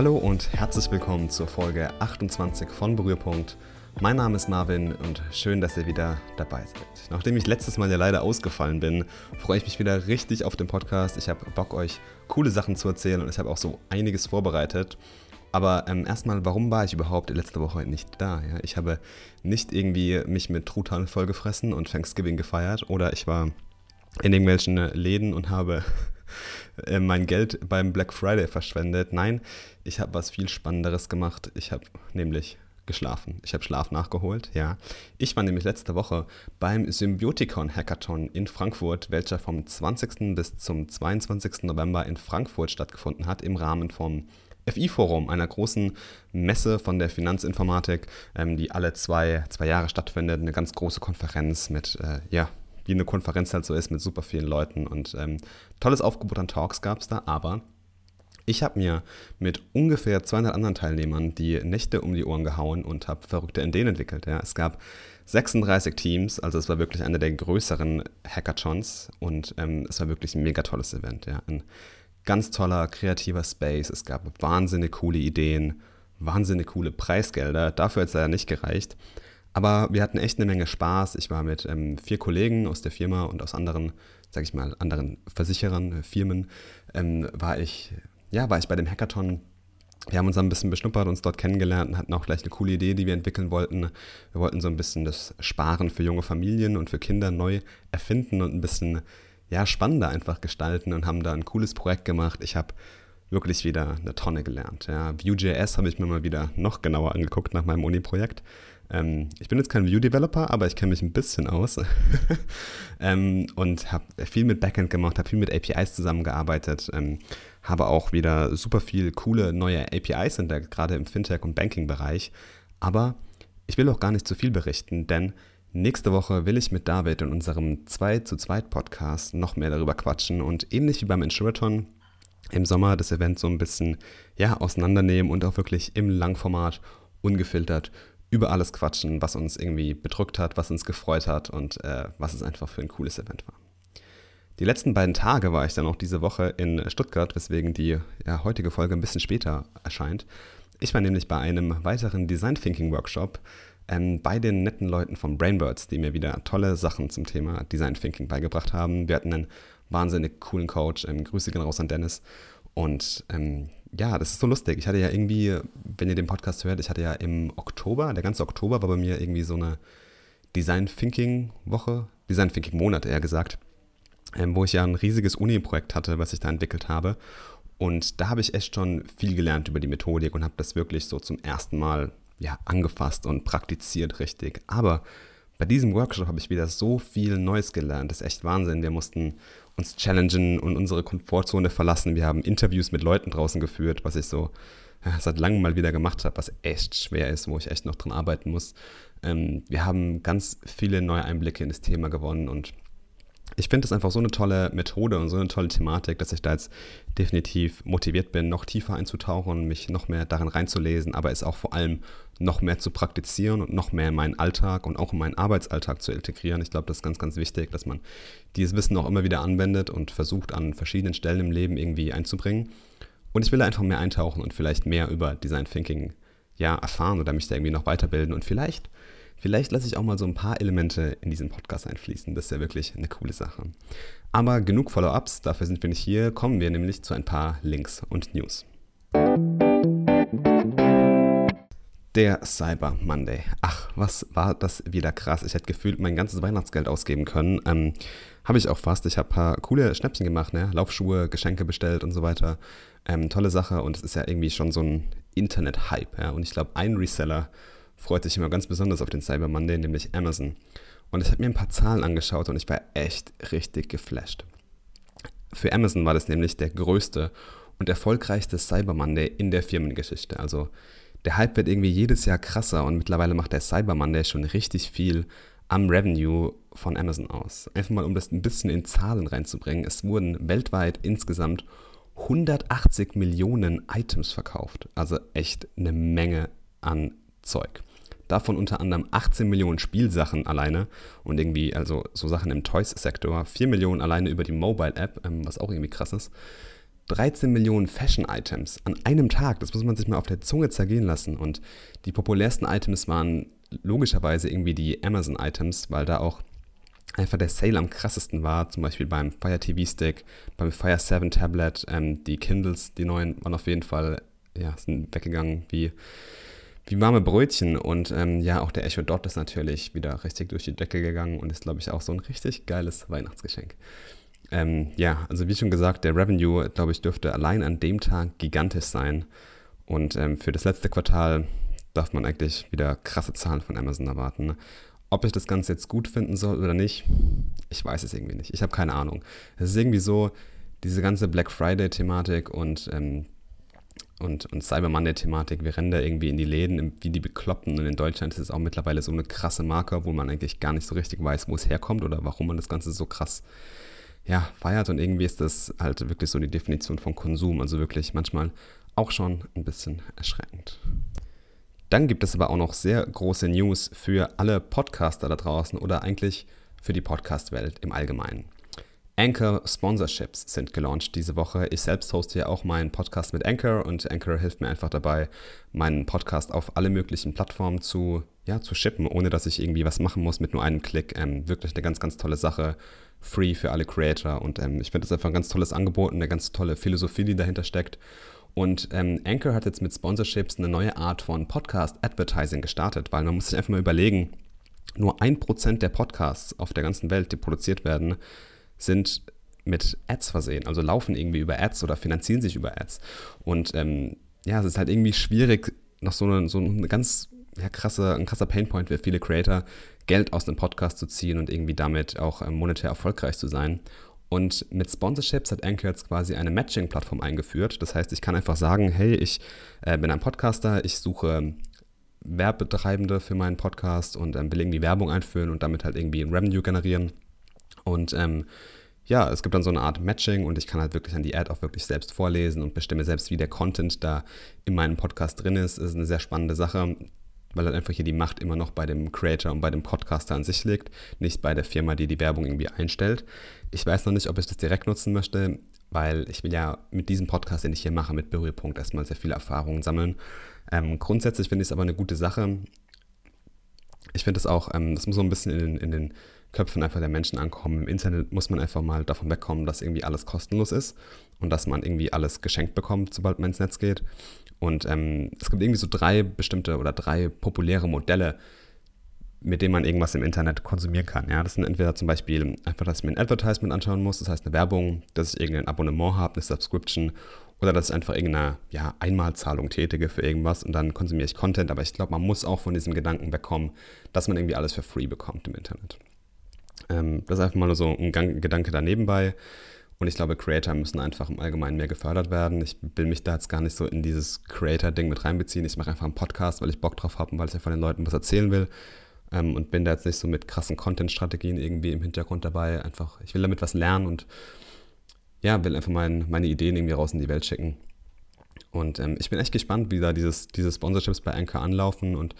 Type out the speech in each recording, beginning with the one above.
Hallo und herzlich willkommen zur Folge 28 von Berührpunkt. Mein Name ist Marvin und schön, dass ihr wieder dabei seid. Nachdem ich letztes Mal ja leider ausgefallen bin, freue ich mich wieder richtig auf den Podcast. Ich habe Bock, euch coole Sachen zu erzählen und ich habe auch so einiges vorbereitet. Aber ähm, erstmal, warum war ich überhaupt letzte Woche nicht da? Ja? Ich habe nicht irgendwie mich mit Truthahn vollgefressen und Thanksgiving gefeiert oder ich war in irgendwelchen Läden und habe mein Geld beim Black Friday verschwendet. Nein, ich habe was viel Spannenderes gemacht. Ich habe nämlich geschlafen. Ich habe Schlaf nachgeholt, ja. Ich war nämlich letzte Woche beim Symbioticon Hackathon in Frankfurt, welcher vom 20. bis zum 22. November in Frankfurt stattgefunden hat, im Rahmen vom FI-Forum, einer großen Messe von der Finanzinformatik, ähm, die alle zwei, zwei Jahre stattfindet. Eine ganz große Konferenz mit, äh, ja, wie eine Konferenz halt so ist, mit super vielen Leuten. Und ähm, tolles Aufgebot an Talks gab es da, aber ich habe mir mit ungefähr 200 anderen Teilnehmern die Nächte um die Ohren gehauen und habe verrückte Ideen entwickelt. Ja. Es gab 36 Teams, also es war wirklich einer der größeren Hackathons und ähm, es war wirklich ein mega tolles Event. Ja. Ein ganz toller, kreativer Space. Es gab wahnsinnig coole Ideen, wahnsinnig coole Preisgelder. Dafür hat es leider nicht gereicht. Aber wir hatten echt eine Menge Spaß. Ich war mit ähm, vier Kollegen aus der Firma und aus anderen, sag ich mal, anderen Versicherern, Firmen, ähm, war ich ja, war ich bei dem Hackathon. Wir haben uns ein bisschen beschnuppert, uns dort kennengelernt und hatten auch gleich eine coole Idee, die wir entwickeln wollten. Wir wollten so ein bisschen das Sparen für junge Familien und für Kinder neu erfinden und ein bisschen ja, spannender einfach gestalten und haben da ein cooles Projekt gemacht. Ich habe wirklich wieder eine Tonne gelernt. Ja, Vue.js habe ich mir mal wieder noch genauer angeguckt nach meinem Uni-Projekt. Ähm, ich bin jetzt kein Vue-Developer, aber ich kenne mich ein bisschen aus ähm, und habe viel mit Backend gemacht, habe viel mit APIs zusammengearbeitet, ähm, habe auch wieder super viel coole neue APIs entdeckt, gerade im Fintech- und Banking-Bereich. Aber ich will auch gar nicht zu viel berichten, denn nächste Woche will ich mit David in unserem 2 zu 2 Podcast noch mehr darüber quatschen und ähnlich wie beim Insurathon im Sommer das Event so ein bisschen ja, auseinandernehmen und auch wirklich im Langformat ungefiltert über alles quatschen, was uns irgendwie bedrückt hat, was uns gefreut hat und äh, was es einfach für ein cooles Event war. Die letzten beiden Tage war ich dann auch diese Woche in Stuttgart, weswegen die ja, heutige Folge ein bisschen später erscheint. Ich war nämlich bei einem weiteren Design Thinking Workshop ähm, bei den netten Leuten von Brainbirds, die mir wieder tolle Sachen zum Thema Design Thinking beigebracht haben. Wir hatten einen wahnsinnig coolen Coach. Ähm, Grüße gehen raus an Dennis. Und ähm, ja, das ist so lustig. Ich hatte ja irgendwie, wenn ihr den Podcast hört, ich hatte ja im Oktober, der ganze Oktober war bei mir irgendwie so eine Design Thinking Woche, Design Thinking Monat eher gesagt, ähm, wo ich ja ein riesiges Uni-Projekt hatte, was ich da entwickelt habe. Und da habe ich echt schon viel gelernt über die Methodik und habe das wirklich so zum ersten Mal ja, angefasst und praktiziert richtig. Aber bei diesem Workshop habe ich wieder so viel Neues gelernt. Das ist echt Wahnsinn. Wir mussten uns challengen und unsere Komfortzone verlassen. Wir haben Interviews mit Leuten draußen geführt, was ich so ja, seit langem mal wieder gemacht habe, was echt schwer ist, wo ich echt noch dran arbeiten muss. Ähm, wir haben ganz viele neue Einblicke in das Thema gewonnen und ich finde es einfach so eine tolle Methode und so eine tolle Thematik, dass ich da jetzt definitiv motiviert bin, noch tiefer einzutauchen, mich noch mehr darin reinzulesen, aber es auch vor allem noch mehr zu praktizieren und noch mehr in meinen Alltag und auch in meinen Arbeitsalltag zu integrieren. Ich glaube, das ist ganz, ganz wichtig, dass man dieses Wissen auch immer wieder anwendet und versucht, an verschiedenen Stellen im Leben irgendwie einzubringen. Und ich will einfach mehr eintauchen und vielleicht mehr über Design Thinking ja, erfahren oder mich da irgendwie noch weiterbilden und vielleicht Vielleicht lasse ich auch mal so ein paar Elemente in diesen Podcast einfließen. Das ist ja wirklich eine coole Sache. Aber genug Follow-ups, dafür sind wir nicht hier. Kommen wir nämlich zu ein paar Links und News. Der Cyber Monday. Ach, was war das wieder krass. Ich hätte gefühlt mein ganzes Weihnachtsgeld ausgeben können. Ähm, habe ich auch fast. Ich habe ein paar coole Schnäppchen gemacht, ne? Laufschuhe, Geschenke bestellt und so weiter. Ähm, tolle Sache und es ist ja irgendwie schon so ein Internet-Hype. Ja? Und ich glaube, ein Reseller freut sich immer ganz besonders auf den Cyber Monday, nämlich Amazon. Und ich habe mir ein paar Zahlen angeschaut und ich war echt richtig geflasht. Für Amazon war das nämlich der größte und erfolgreichste Cyber Monday in der Firmengeschichte. Also der Hype wird irgendwie jedes Jahr krasser und mittlerweile macht der Cyber Monday schon richtig viel am Revenue von Amazon aus. Einfach mal, um das ein bisschen in Zahlen reinzubringen. Es wurden weltweit insgesamt 180 Millionen Items verkauft. Also echt eine Menge an Zeug. Davon unter anderem 18 Millionen Spielsachen alleine und irgendwie, also so Sachen im Toys-Sektor, 4 Millionen alleine über die Mobile-App, ähm, was auch irgendwie krass ist. 13 Millionen Fashion-Items an einem Tag. Das muss man sich mal auf der Zunge zergehen lassen. Und die populärsten Items waren logischerweise irgendwie die Amazon-Items, weil da auch einfach der Sale am krassesten war. Zum Beispiel beim Fire TV Stick, beim Fire 7 Tablet. Ähm, die Kindles, die neuen, waren auf jeden Fall, ja, sind weggegangen wie, wie warme Brötchen. Und ähm, ja, auch der Echo Dot ist natürlich wieder richtig durch die Decke gegangen und ist, glaube ich, auch so ein richtig geiles Weihnachtsgeschenk. Ähm, ja, also wie schon gesagt, der Revenue, glaube ich, dürfte allein an dem Tag gigantisch sein. Und ähm, für das letzte Quartal darf man eigentlich wieder krasse Zahlen von Amazon erwarten. Ob ich das Ganze jetzt gut finden soll oder nicht, ich weiß es irgendwie nicht. Ich habe keine Ahnung. Es ist irgendwie so, diese ganze Black Friday-Thematik und, ähm, und, und Cyber Monday-Thematik, wir rennen da irgendwie in die Läden wie die Bekloppten. Und in Deutschland ist es auch mittlerweile so eine krasse Marke, wo man eigentlich gar nicht so richtig weiß, wo es herkommt oder warum man das Ganze so krass ja, feiert. Und irgendwie ist das halt wirklich so die Definition von Konsum. Also wirklich manchmal auch schon ein bisschen erschreckend. Dann gibt es aber auch noch sehr große News für alle Podcaster da draußen oder eigentlich für die Podcast-Welt im Allgemeinen. Anchor Sponsorships sind gelauncht diese Woche. Ich selbst hoste ja auch meinen Podcast mit Anchor und Anchor hilft mir einfach dabei, meinen Podcast auf alle möglichen Plattformen zu, ja, zu shippen, ohne dass ich irgendwie was machen muss mit nur einem Klick. Ähm, wirklich eine ganz, ganz tolle Sache free für alle Creator. Und ähm, ich finde das einfach ein ganz tolles Angebot und eine ganz tolle Philosophie, die dahinter steckt. Und ähm, Anchor hat jetzt mit Sponsorships eine neue Art von Podcast-Advertising gestartet, weil man muss sich einfach mal überlegen, nur ein Prozent der Podcasts auf der ganzen Welt, die produziert werden, sind mit Ads versehen, also laufen irgendwie über Ads oder finanzieren sich über Ads. Und ähm, ja, es ist halt irgendwie schwierig, noch so eine, so eine ganz ja, krasse, ein krasser Painpoint für viele Creator, Geld aus dem Podcast zu ziehen und irgendwie damit auch ähm, monetär erfolgreich zu sein. Und mit Sponsorships hat Anchor jetzt quasi eine Matching-Plattform eingeführt. Das heißt, ich kann einfach sagen, hey, ich äh, bin ein Podcaster, ich suche Werbetreibende für meinen Podcast und ähm, will irgendwie Werbung einführen und damit halt irgendwie ein Revenue generieren. Und ähm, ja, es gibt dann so eine Art Matching und ich kann halt wirklich an die Ad auch wirklich selbst vorlesen und bestimme selbst, wie der Content da in meinem Podcast drin ist. Das ist eine sehr spannende Sache weil halt einfach hier die Macht immer noch bei dem Creator und bei dem Podcaster an sich liegt, nicht bei der Firma, die die Werbung irgendwie einstellt. Ich weiß noch nicht, ob ich das direkt nutzen möchte, weil ich will ja mit diesem Podcast, den ich hier mache, mit Berührpunkt erstmal sehr viele Erfahrungen sammeln. Ähm, grundsätzlich finde ich es aber eine gute Sache. Ich finde es auch, ähm, das muss so ein bisschen in den, in den Köpfen einfach der Menschen ankommen. Im Internet muss man einfach mal davon wegkommen, dass irgendwie alles kostenlos ist und dass man irgendwie alles geschenkt bekommt, sobald man ins Netz geht. Und ähm, es gibt irgendwie so drei bestimmte oder drei populäre Modelle, mit denen man irgendwas im Internet konsumieren kann. Ja, das sind entweder zum Beispiel einfach, dass ich mir ein Advertisement anschauen muss, das heißt eine Werbung, dass ich irgendein Abonnement habe, eine Subscription oder dass ich einfach irgendeine ja, Einmalzahlung tätige für irgendwas und dann konsumiere ich Content. Aber ich glaube, man muss auch von diesem Gedanken wegkommen, dass man irgendwie alles für free bekommt im Internet. Ähm, das ist einfach mal so ein Gedanke daneben bei. Und ich glaube, Creator müssen einfach im Allgemeinen mehr gefördert werden. Ich will mich da jetzt gar nicht so in dieses Creator-Ding mit reinbeziehen. Ich mache einfach einen Podcast, weil ich Bock drauf habe und weil ich ja von den Leuten was erzählen will. Ähm, und bin da jetzt nicht so mit krassen Content-Strategien irgendwie im Hintergrund dabei. Einfach, ich will damit was lernen und ja, will einfach mein, meine Ideen irgendwie raus in die Welt schicken. Und ähm, ich bin echt gespannt, wie da dieses, diese Sponsorships bei Anchor anlaufen und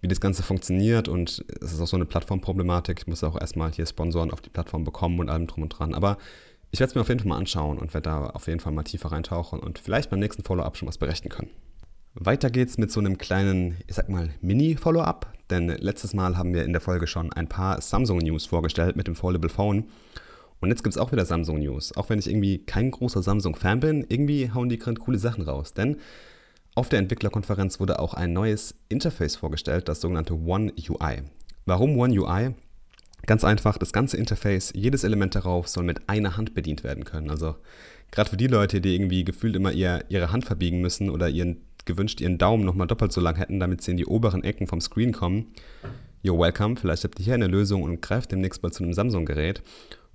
wie das Ganze funktioniert. Und es ist auch so eine Plattformproblematik. Ich muss auch erstmal hier Sponsoren auf die Plattform bekommen und allem drum und dran. Aber ich werde es mir auf jeden Fall mal anschauen und werde da auf jeden Fall mal tiefer reintauchen und vielleicht beim nächsten Follow-up schon was berichten können. Weiter geht's mit so einem kleinen, ich sag mal, Mini-Follow-up, denn letztes Mal haben wir in der Folge schon ein paar Samsung-News vorgestellt mit dem Foldable Phone. Und jetzt gibt es auch wieder Samsung-News. Auch wenn ich irgendwie kein großer Samsung-Fan bin, irgendwie hauen die gerade coole Sachen raus. Denn auf der Entwicklerkonferenz wurde auch ein neues Interface vorgestellt, das sogenannte One UI. Warum One UI? Ganz einfach, das ganze Interface, jedes Element darauf soll mit einer Hand bedient werden können. Also gerade für die Leute, die irgendwie gefühlt immer ihr, ihre Hand verbiegen müssen oder ihren gewünscht ihren Daumen nochmal doppelt so lang hätten, damit sie in die oberen Ecken vom Screen kommen. You're welcome, vielleicht habt ihr hier eine Lösung und greift demnächst mal zu einem Samsung-Gerät.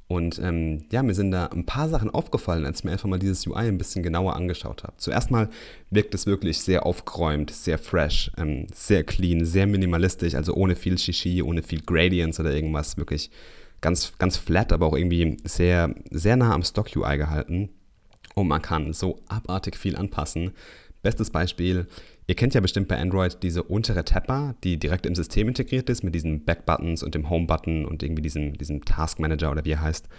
Und ähm, ja, mir sind da ein paar Sachen aufgefallen, als ich mir einfach mal dieses UI ein bisschen genauer angeschaut habe. Zuerst mal wirkt es wirklich sehr aufgeräumt, sehr fresh, ähm, sehr clean, sehr minimalistisch, also ohne viel Shishi, ohne viel Gradients oder irgendwas. Wirklich ganz, ganz flat, aber auch irgendwie sehr, sehr nah am Stock-UI gehalten. Und man kann so abartig viel anpassen. Bestes Beispiel, Ihr kennt ja bestimmt bei Android diese untere Tapper, die direkt im System integriert ist mit diesen Back-Buttons und dem Home-Button und irgendwie diesem, diesem Task Manager oder wie er heißt.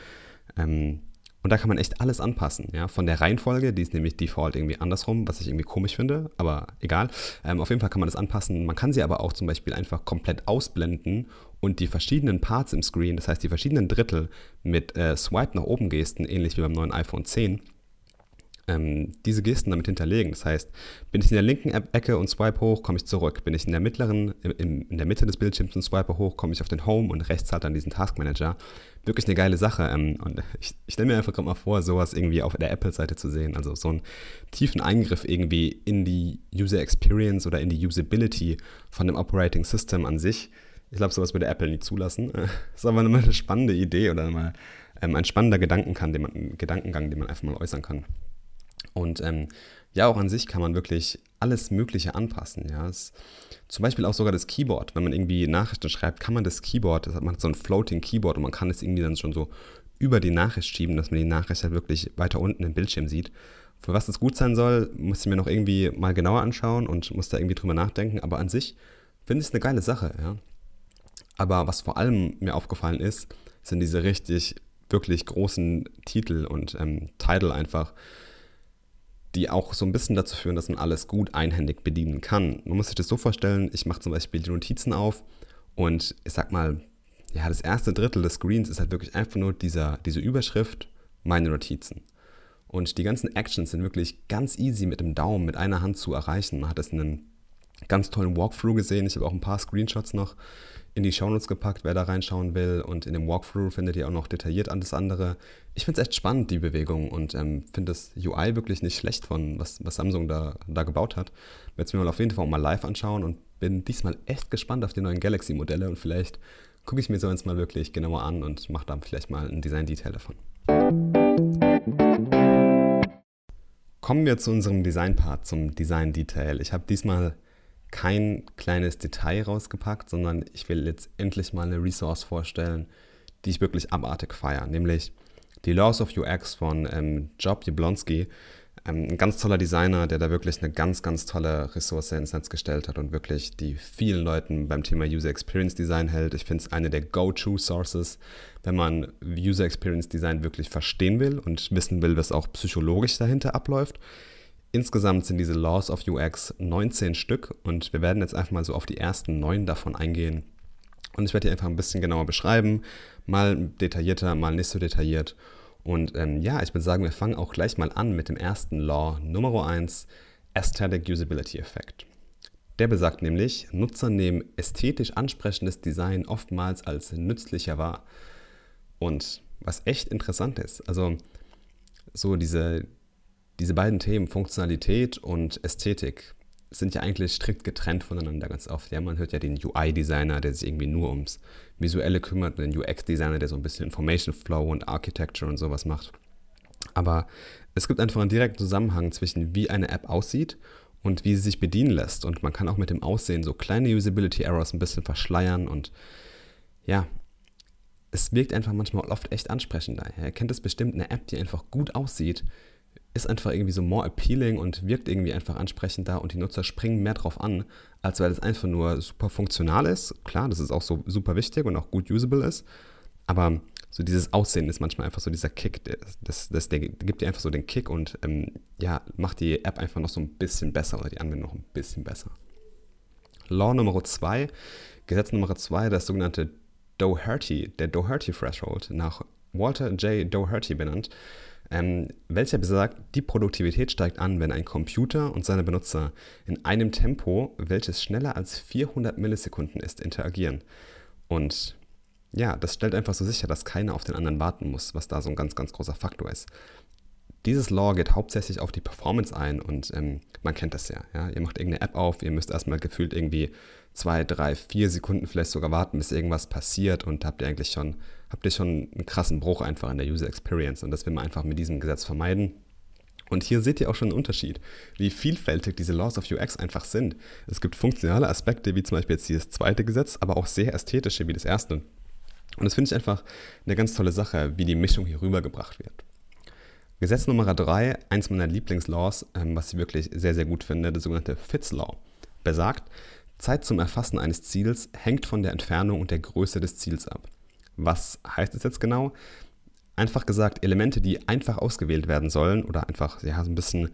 Ähm, Und da kann man echt alles anpassen, ja. Von der Reihenfolge, die ist nämlich default irgendwie andersrum, was ich irgendwie komisch finde, aber egal. Ähm, auf jeden Fall kann man das anpassen. Man kann sie aber auch zum Beispiel einfach komplett ausblenden und die verschiedenen Parts im Screen, das heißt die verschiedenen Drittel mit äh, Swipe nach oben Gesten, ähnlich wie beim neuen iPhone 10, ähm, diese Gesten damit hinterlegen. Das heißt, bin ich in der linken Ecke und swipe hoch, komme ich zurück. Bin ich in der mittleren, in, in der Mitte des Bildschirms und swipe hoch, komme ich auf den Home und rechts halt dann diesen Task Manager. Wirklich eine geile Sache. Ähm, und ich, ich stelle mir einfach gerade mal vor, sowas irgendwie auf der Apple-Seite zu sehen. Also so einen tiefen Eingriff irgendwie in die User Experience oder in die Usability von dem Operating System an sich. Ich glaube, sowas würde Apple nie zulassen. Das ist aber eine spannende Idee oder mal ähm, ein spannender Gedankengang den, man, Gedankengang, den man einfach mal äußern kann. Und ähm, ja, auch an sich kann man wirklich alles Mögliche anpassen. Ja. Es, zum Beispiel auch sogar das Keyboard. Wenn man irgendwie Nachrichten schreibt, kann man das Keyboard, das hat man so ein Floating Keyboard und man kann es irgendwie dann schon so über die Nachricht schieben, dass man die Nachricht halt wirklich weiter unten im Bildschirm sieht. Für was das gut sein soll, muss ich mir noch irgendwie mal genauer anschauen und muss da irgendwie drüber nachdenken. Aber an sich finde ich es eine geile Sache. Ja. Aber was vor allem mir aufgefallen ist, sind diese richtig, wirklich großen Titel und ähm, Title einfach die auch so ein bisschen dazu führen, dass man alles gut einhändig bedienen kann. Man muss sich das so vorstellen, ich mache zum Beispiel die Notizen auf und ich sag mal, ja, das erste Drittel des Screens ist halt wirklich einfach nur dieser, diese Überschrift, meine Notizen. Und die ganzen Actions sind wirklich ganz easy mit dem Daumen, mit einer Hand zu erreichen. Man hat das in einem ganz tollen Walkthrough gesehen. Ich habe auch ein paar Screenshots noch in die Shownotes gepackt, wer da reinschauen will. Und in dem Walkthrough findet ihr auch noch detailliert alles andere. Ich finde es echt spannend, die Bewegung, und ähm, finde das UI wirklich nicht schlecht von, was, was Samsung da, da gebaut hat. Werde es mir mal auf jeden Fall mal live anschauen und bin diesmal echt gespannt auf die neuen Galaxy-Modelle und vielleicht gucke ich mir so eins mal wirklich genauer an und mache da vielleicht mal ein Design-Detail davon. Kommen wir zu unserem Design-Part, zum Design-Detail. Ich habe diesmal kein kleines Detail rausgepackt, sondern ich will jetzt endlich mal eine Resource vorstellen, die ich wirklich abartig feiere, nämlich die Laws of UX von ähm, Job Jablonski. Ähm, ein ganz toller Designer, der da wirklich eine ganz, ganz tolle Ressource ins Netz gestellt hat und wirklich die vielen Leuten beim Thema User Experience Design hält. Ich finde es eine der Go-To-Sources, wenn man User Experience Design wirklich verstehen will und wissen will, was auch psychologisch dahinter abläuft. Insgesamt sind diese Laws of UX 19 Stück und wir werden jetzt einfach mal so auf die ersten neun davon eingehen. Und ich werde die einfach ein bisschen genauer beschreiben, mal detaillierter, mal nicht so detailliert. Und ähm, ja, ich würde sagen, wir fangen auch gleich mal an mit dem ersten Law Nummer 1, Aesthetic Usability Effect. Der besagt nämlich, Nutzer nehmen ästhetisch ansprechendes Design oftmals als nützlicher wahr. Und was echt interessant ist, also so diese, diese beiden Themen, Funktionalität und Ästhetik, sind ja eigentlich strikt getrennt voneinander ganz oft. Ja, man hört ja den UI-Designer, der sich irgendwie nur ums Visuelle kümmert, und den UX-Designer, der so ein bisschen Information Flow und Architecture und sowas macht. Aber es gibt einfach einen direkten Zusammenhang zwischen wie eine App aussieht und wie sie sich bedienen lässt. Und man kann auch mit dem Aussehen so kleine Usability Errors ein bisschen verschleiern und ja, es wirkt einfach manchmal oft echt ansprechender. Ihr kennt es bestimmt, eine App, die einfach gut aussieht, ist einfach irgendwie so more appealing und wirkt irgendwie einfach ansprechender und die Nutzer springen mehr drauf an, als weil es einfach nur super funktional ist. Klar, das ist auch so super wichtig und auch gut usable ist, aber so dieses Aussehen ist manchmal einfach so dieser Kick, das, das, der gibt dir einfach so den Kick und ähm, ja, macht die App einfach noch so ein bisschen besser oder die Anwendung noch ein bisschen besser. Law Nummer 2, Gesetz Nummer 2, das sogenannte Doherty, der Doherty Threshold, nach Walter J. Doherty benannt, ähm, welcher besagt, die Produktivität steigt an, wenn ein Computer und seine Benutzer in einem Tempo, welches schneller als 400 Millisekunden ist, interagieren. Und ja, das stellt einfach so sicher, dass keiner auf den anderen warten muss, was da so ein ganz, ganz großer Faktor ist. Dieses Law geht hauptsächlich auf die Performance ein und ähm, man kennt das ja, ja. Ihr macht irgendeine App auf, ihr müsst erstmal gefühlt irgendwie zwei, drei, vier Sekunden vielleicht sogar warten, bis irgendwas passiert und habt ihr eigentlich schon, habt ihr schon einen krassen Bruch einfach in der User Experience und das will man einfach mit diesem Gesetz vermeiden. Und hier seht ihr auch schon einen Unterschied, wie vielfältig diese Laws of UX einfach sind. Es gibt funktionale Aspekte, wie zum Beispiel jetzt dieses zweite Gesetz, aber auch sehr ästhetische, wie das erste. Und das finde ich einfach eine ganz tolle Sache, wie die Mischung hier rübergebracht wird. Gesetz Nummer drei, eins meiner Lieblingslaws, ähm, was ich wirklich sehr, sehr gut finde, das sogenannte Fitz Law, besagt, Zeit zum Erfassen eines Ziels hängt von der Entfernung und der Größe des Ziels ab. Was heißt es jetzt genau? Einfach gesagt, Elemente, die einfach ausgewählt werden sollen oder einfach ja, so ein bisschen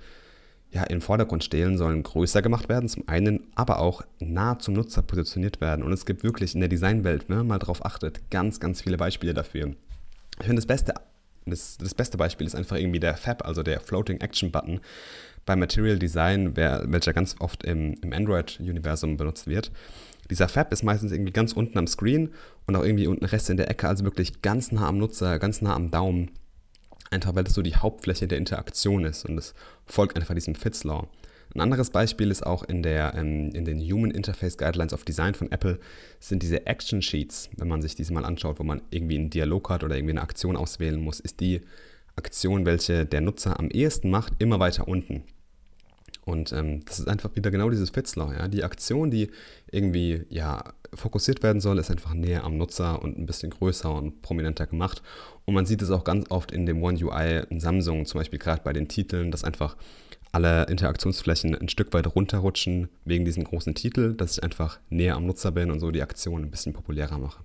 ja, im Vordergrund stehen, sollen größer gemacht werden, zum einen, aber auch nah zum Nutzer positioniert werden. Und es gibt wirklich in der Designwelt, wenn man mal darauf achtet, ganz, ganz viele Beispiele dafür. Ich finde, das beste, das, das beste Beispiel ist einfach irgendwie der Fab, also der Floating Action Button bei Material Design, welcher ganz oft im, im Android-Universum benutzt wird. Dieser Fab ist meistens irgendwie ganz unten am Screen und auch irgendwie unten rechts in der Ecke, also wirklich ganz nah am Nutzer, ganz nah am Daumen. Einfach weil das so die Hauptfläche der Interaktion ist und es folgt einfach diesem Fits Law. Ein anderes Beispiel ist auch in, der, ähm, in den Human Interface Guidelines of Design von Apple sind diese Action Sheets, wenn man sich diese mal anschaut, wo man irgendwie einen Dialog hat oder irgendwie eine Aktion auswählen muss, ist die Aktion, welche der Nutzer am ehesten macht, immer weiter unten. Und ähm, das ist einfach wieder genau dieses Fitzler. Ja? Die Aktion, die irgendwie ja, fokussiert werden soll, ist einfach näher am Nutzer und ein bisschen größer und prominenter gemacht. Und man sieht es auch ganz oft in dem One UI in Samsung, zum Beispiel gerade bei den Titeln, dass einfach alle Interaktionsflächen ein Stück weit runterrutschen wegen diesem großen Titel, dass ich einfach näher am Nutzer bin und so die Aktion ein bisschen populärer mache.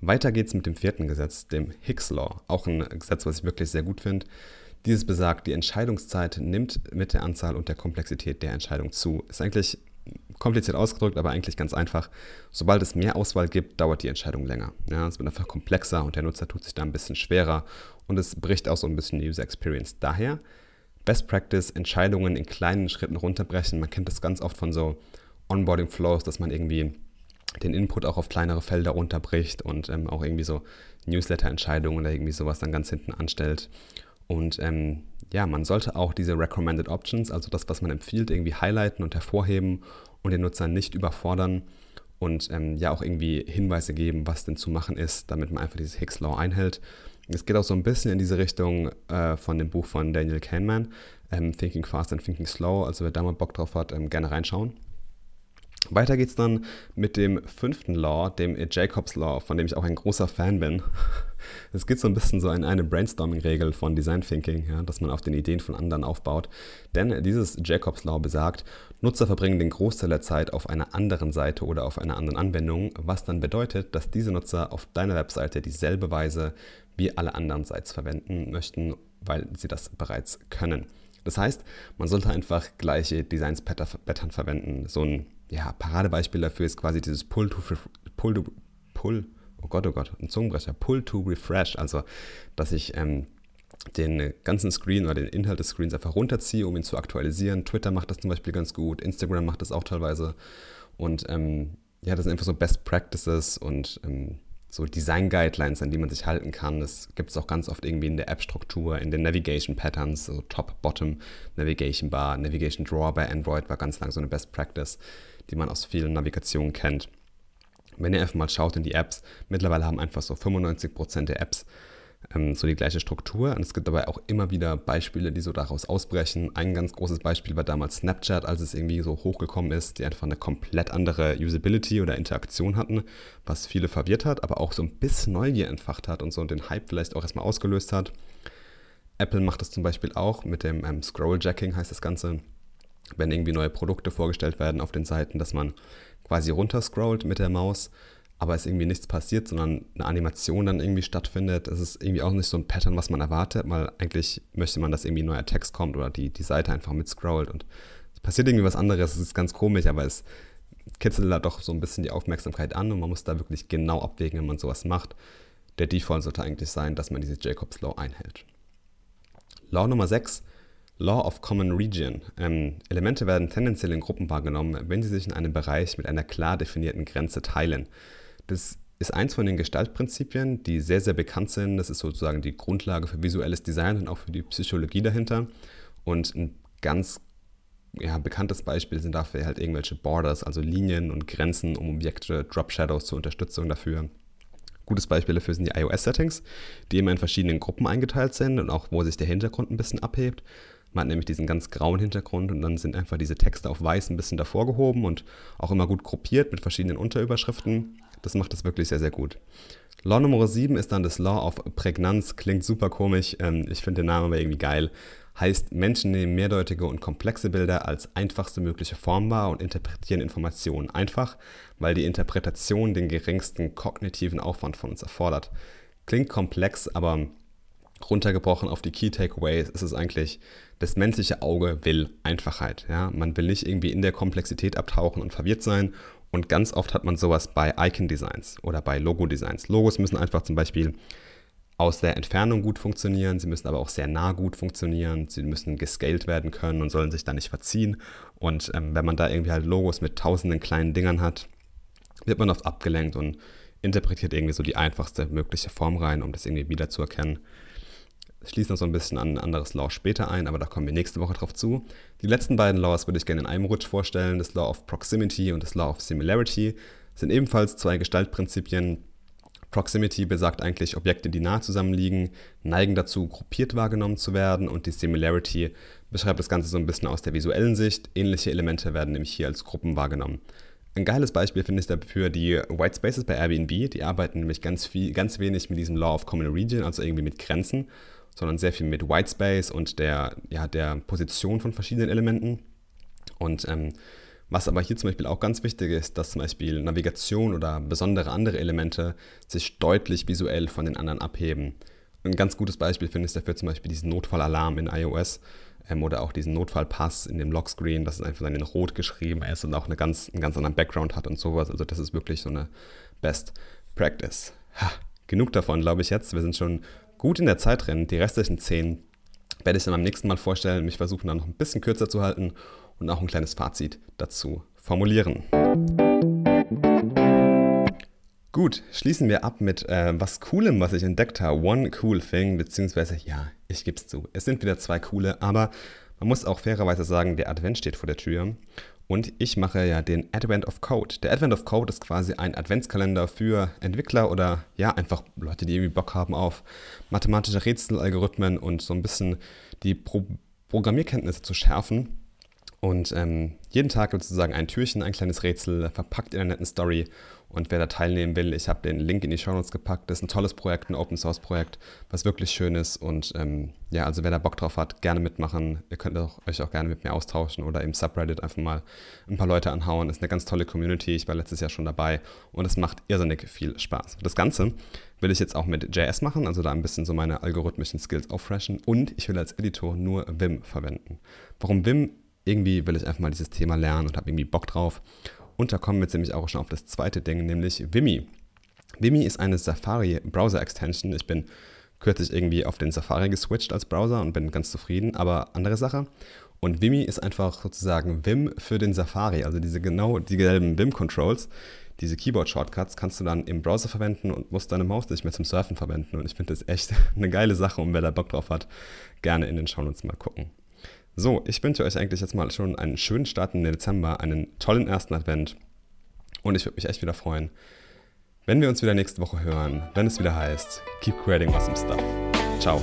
Weiter geht's mit dem vierten Gesetz, dem Higgs Law. Auch ein Gesetz, was ich wirklich sehr gut finde. Dieses besagt, die Entscheidungszeit nimmt mit der Anzahl und der Komplexität der Entscheidung zu. Ist eigentlich kompliziert ausgedrückt, aber eigentlich ganz einfach. Sobald es mehr Auswahl gibt, dauert die Entscheidung länger. Ja, es wird einfach komplexer und der Nutzer tut sich da ein bisschen schwerer und es bricht auch so ein bisschen die User Experience. Daher Best Practice, Entscheidungen in kleinen Schritten runterbrechen. Man kennt das ganz oft von so Onboarding Flows, dass man irgendwie den Input auch auf kleinere Felder runterbricht und ähm, auch irgendwie so Newsletter-Entscheidungen oder irgendwie sowas dann ganz hinten anstellt. Und ähm, ja, man sollte auch diese Recommended Options, also das, was man empfiehlt, irgendwie highlighten und hervorheben und den Nutzer nicht überfordern und ähm, ja auch irgendwie Hinweise geben, was denn zu machen ist, damit man einfach dieses Hicks Law einhält. Es geht auch so ein bisschen in diese Richtung äh, von dem Buch von Daniel Kahneman, ähm, Thinking Fast and Thinking Slow. Also wer da mal Bock drauf hat, ähm, gerne reinschauen. Weiter geht's dann mit dem fünften Law, dem Jacobs Law, von dem ich auch ein großer Fan bin. Es geht so ein bisschen so in eine Brainstorming-Regel von Design Thinking, ja, dass man auf den Ideen von anderen aufbaut. Denn dieses Jacobs Law besagt, Nutzer verbringen den Großteil der Zeit auf einer anderen Seite oder auf einer anderen Anwendung, was dann bedeutet, dass diese Nutzer auf deiner Webseite dieselbe Weise wie alle anderen Sites verwenden möchten, weil sie das bereits können. Das heißt, man sollte einfach gleiche Designs-Pattern verwenden. So ein ja, Paradebeispiel dafür ist quasi dieses Pull to, Pull to, Pull, oh Gott, oh Gott, ein Zungenbrecher, Pull to Refresh, also dass ich ähm, den ganzen Screen oder den Inhalt des Screens einfach runterziehe, um ihn zu aktualisieren. Twitter macht das zum Beispiel ganz gut, Instagram macht das auch teilweise. Und ähm, ja, das sind einfach so Best Practices und ähm, so Design-Guidelines, an die man sich halten kann. Das gibt es auch ganz oft irgendwie in der App-Struktur, in den Navigation-Patterns, so Top-Bottom Navigation Bar, Navigation Drawer bei Android war ganz lang so eine Best Practice, die man aus vielen Navigationen kennt. Wenn ihr einfach mal schaut in die Apps, mittlerweile haben einfach so 95% der Apps so die gleiche Struktur. Und es gibt dabei auch immer wieder Beispiele, die so daraus ausbrechen. Ein ganz großes Beispiel war damals Snapchat, als es irgendwie so hochgekommen ist, die einfach eine komplett andere Usability oder Interaktion hatten, was viele verwirrt hat, aber auch so ein bisschen Neugier entfacht hat und so den Hype vielleicht auch erstmal ausgelöst hat. Apple macht das zum Beispiel auch mit dem ähm, Scroll-Jacking, heißt das Ganze. Wenn irgendwie neue Produkte vorgestellt werden auf den Seiten, dass man quasi runterscrollt mit der Maus aber es irgendwie nichts passiert, sondern eine Animation dann irgendwie stattfindet. Es ist irgendwie auch nicht so ein Pattern, was man erwartet, weil eigentlich möchte man, dass irgendwie ein neuer Text kommt oder die, die Seite einfach mitscrollt und es passiert irgendwie was anderes. Es ist ganz komisch, aber es kitzelt da doch so ein bisschen die Aufmerksamkeit an und man muss da wirklich genau abwägen, wenn man sowas macht. Der Default sollte eigentlich sein, dass man diese Jacobs Law einhält. Law Nummer 6, Law of Common Region. Ähm, Elemente werden tendenziell in Gruppen wahrgenommen, wenn sie sich in einem Bereich mit einer klar definierten Grenze teilen. Das ist eins von den Gestaltprinzipien, die sehr, sehr bekannt sind. Das ist sozusagen die Grundlage für visuelles Design und auch für die Psychologie dahinter. Und ein ganz ja, bekanntes Beispiel sind dafür halt irgendwelche Borders, also Linien und Grenzen um Objekte, Drop Shadows zur Unterstützung dafür. Gutes Beispiel dafür sind die iOS-Settings, die immer in verschiedenen Gruppen eingeteilt sind und auch wo sich der Hintergrund ein bisschen abhebt. Man hat nämlich diesen ganz grauen Hintergrund und dann sind einfach diese Texte auf weiß ein bisschen davor gehoben und auch immer gut gruppiert mit verschiedenen Unterüberschriften. Das macht es wirklich sehr, sehr gut. Law Nummer 7 ist dann das Law of Prägnanz. Klingt super komisch. Ähm, ich finde den Namen aber irgendwie geil. Heißt, Menschen nehmen mehrdeutige und komplexe Bilder als einfachste mögliche Form wahr und interpretieren Informationen einfach, weil die Interpretation den geringsten kognitiven Aufwand von uns erfordert. Klingt komplex, aber runtergebrochen auf die Key Takeaways ist es eigentlich, das menschliche Auge will Einfachheit. Ja? Man will nicht irgendwie in der Komplexität abtauchen und verwirrt sein. Und ganz oft hat man sowas bei Icon-Designs oder bei Logo-Designs. Logos müssen einfach zum Beispiel aus der Entfernung gut funktionieren, sie müssen aber auch sehr nah gut funktionieren, sie müssen gescaled werden können und sollen sich da nicht verziehen. Und ähm, wenn man da irgendwie halt Logos mit tausenden kleinen Dingern hat, wird man oft abgelenkt und interpretiert irgendwie so die einfachste mögliche Form rein, um das irgendwie wiederzuerkennen. Schließen noch so ein bisschen an ein anderes Law später ein, aber da kommen wir nächste Woche drauf zu. Die letzten beiden Laws würde ich gerne in einem Rutsch vorstellen. Das Law of Proximity und das Law of Similarity sind ebenfalls zwei Gestaltprinzipien, Proximity besagt eigentlich, Objekte, die nah zusammenliegen, neigen dazu, gruppiert wahrgenommen zu werden und die Similarity beschreibt das Ganze so ein bisschen aus der visuellen Sicht. Ähnliche Elemente werden nämlich hier als Gruppen wahrgenommen. Ein geiles Beispiel finde ich dafür die White Spaces bei Airbnb. Die arbeiten nämlich ganz, viel, ganz wenig mit diesem Law of Common Region, also irgendwie mit Grenzen, sondern sehr viel mit White Space und der, ja, der Position von verschiedenen Elementen. Und ähm, was aber hier zum Beispiel auch ganz wichtig ist, dass zum Beispiel Navigation oder besondere andere Elemente sich deutlich visuell von den anderen abheben. Ein ganz gutes Beispiel finde ich dafür zum Beispiel diesen Notfallalarm in iOS ähm, oder auch diesen Notfallpass in dem Lockscreen, dass es einfach dann in Rot geschrieben ist und auch eine ganz, einen ganz anderen Background hat und sowas. Also das ist wirklich so eine Best Practice. Ha, genug davon, glaube ich jetzt. Wir sind schon gut in der Zeit drin. Die restlichen zehn werde ich dann beim nächsten Mal vorstellen. Mich versuchen dann noch ein bisschen kürzer zu halten und auch ein kleines Fazit dazu formulieren. Gut, schließen wir ab mit äh, was Coolem, was ich entdeckt habe. One cool thing, beziehungsweise ja, ich gebe es zu. Es sind wieder zwei coole, aber man muss auch fairerweise sagen, der Advent steht vor der Tür. Und ich mache ja den Advent of Code. Der Advent of Code ist quasi ein Adventskalender für Entwickler oder ja, einfach Leute, die irgendwie Bock haben auf mathematische Rätsel, Algorithmen und so ein bisschen die Pro Programmierkenntnisse zu schärfen. Und ähm, jeden Tag gibt es sozusagen ein Türchen, ein kleines Rätsel, verpackt in einer netten Story. Und wer da teilnehmen will, ich habe den Link in die Show Notes gepackt. Das ist ein tolles Projekt, ein Open Source Projekt, was wirklich schön ist. Und ähm, ja, also wer da Bock drauf hat, gerne mitmachen. Ihr könnt auch, euch auch gerne mit mir austauschen oder im Subreddit einfach mal ein paar Leute anhauen. Ist eine ganz tolle Community. Ich war letztes Jahr schon dabei und es macht irrsinnig viel Spaß. Das Ganze will ich jetzt auch mit JS machen, also da ein bisschen so meine algorithmischen Skills auffreshen. Und ich will als Editor nur Vim verwenden. Warum Vim irgendwie will ich einfach mal dieses Thema lernen und habe irgendwie Bock drauf. Und da kommen wir jetzt nämlich auch schon auf das zweite Ding, nämlich Vimy. Vimy ist eine Safari-Browser-Extension. Ich bin kürzlich irgendwie auf den Safari geswitcht als Browser und bin ganz zufrieden, aber andere Sache. Und Vimy ist einfach sozusagen Vim für den Safari, also diese genau dieselben Vim-Controls. Diese Keyboard-Shortcuts kannst du dann im Browser verwenden und musst deine Maus nicht mehr zum Surfen verwenden. Und ich finde das echt eine geile Sache und wer da Bock drauf hat, gerne in den Shownotes mal gucken. So, ich wünsche euch eigentlich jetzt mal schon einen schönen Start in den Dezember, einen tollen ersten Advent. Und ich würde mich echt wieder freuen, wenn wir uns wieder nächste Woche hören, wenn es wieder heißt, keep creating awesome stuff. Ciao.